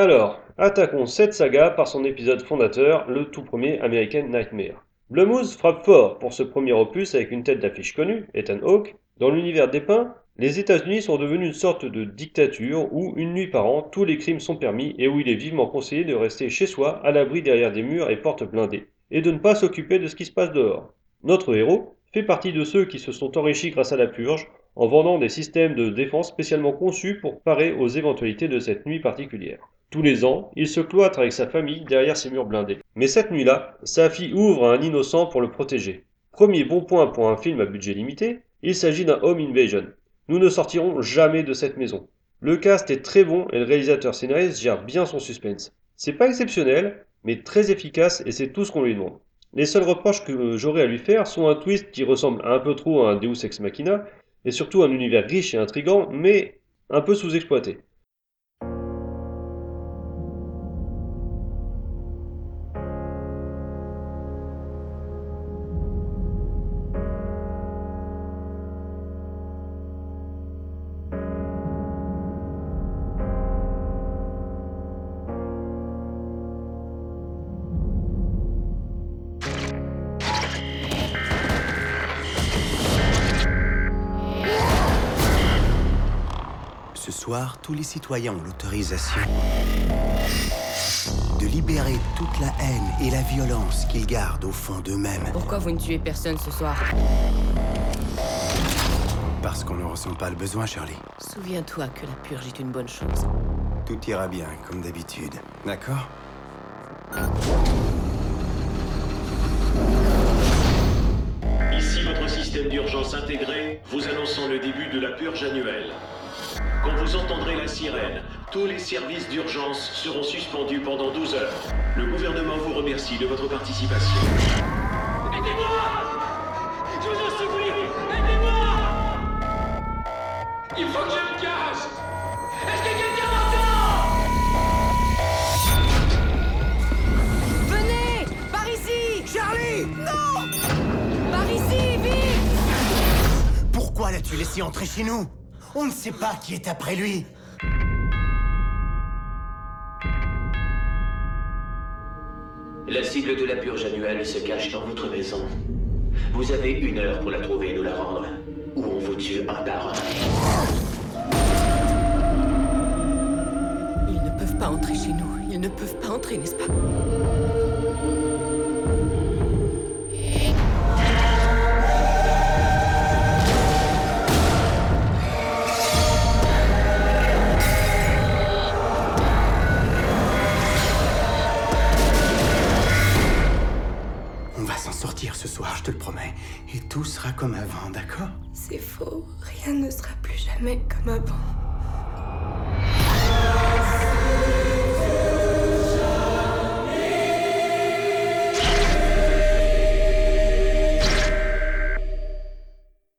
Alors, attaquons cette saga par son épisode fondateur, le tout premier American Nightmare. Blumhouse frappe fort pour ce premier opus avec une tête d'affiche connue, Ethan Hawke. Dans l'univers dépeint, les États-Unis sont devenus une sorte de dictature où, une nuit par an, tous les crimes sont permis et où il est vivement conseillé de rester chez soi, à l'abri derrière des murs et portes blindées, et de ne pas s'occuper de ce qui se passe dehors. Notre héros fait partie de ceux qui se sont enrichis grâce à la purge, en vendant des systèmes de défense spécialement conçus pour parer aux éventualités de cette nuit particulière. Tous les ans, il se cloître avec sa famille derrière ses murs blindés. Mais cette nuit-là, sa fille ouvre à un innocent pour le protéger. Premier bon point pour un film à budget limité, il s'agit d'un home invasion. Nous ne sortirons jamais de cette maison. Le cast est très bon et le réalisateur scénariste gère bien son suspense. C'est pas exceptionnel, mais très efficace et c'est tout ce qu'on lui demande. Les seuls reproches que j'aurais à lui faire sont un twist qui ressemble un peu trop à un Deus Ex Machina et surtout un univers riche et intrigant mais un peu sous-exploité. Soir, tous les citoyens ont l'autorisation de libérer toute la haine et la violence qu'ils gardent au fond d'eux-mêmes. Pourquoi vous ne tuez personne ce soir? Parce qu'on ne ressent pas le besoin, Charlie. Souviens-toi que la purge est une bonne chose. Tout ira bien, comme d'habitude. D'accord? Ici votre système d'urgence intégré, vous annonçant le début de la purge annuelle. Quand vous entendrez la sirène, tous les services d'urgence seront suspendus pendant 12 heures. Le gouvernement vous remercie de votre participation. Aidez-moi! Je vous en supplie Aidez-moi! Il faut que je me cache. Est-ce que quelqu'un m'entend? Venez! Par ici! Charlie! Non! Par ici, vite! Pourquoi l'as-tu laissé entrer chez nous? On ne sait pas qui est après lui. La cible de la purge annuelle se cache dans votre maison. Vous avez une heure pour la trouver et nous la rendre. Ou on vous tue un par un. Ils ne peuvent pas entrer chez nous. Ils ne peuvent pas entrer, n'est-ce pas? On va s'en sortir ce soir, je te le promets. Et tout sera comme avant, d'accord? C'est faux, rien ne sera plus jamais comme avant.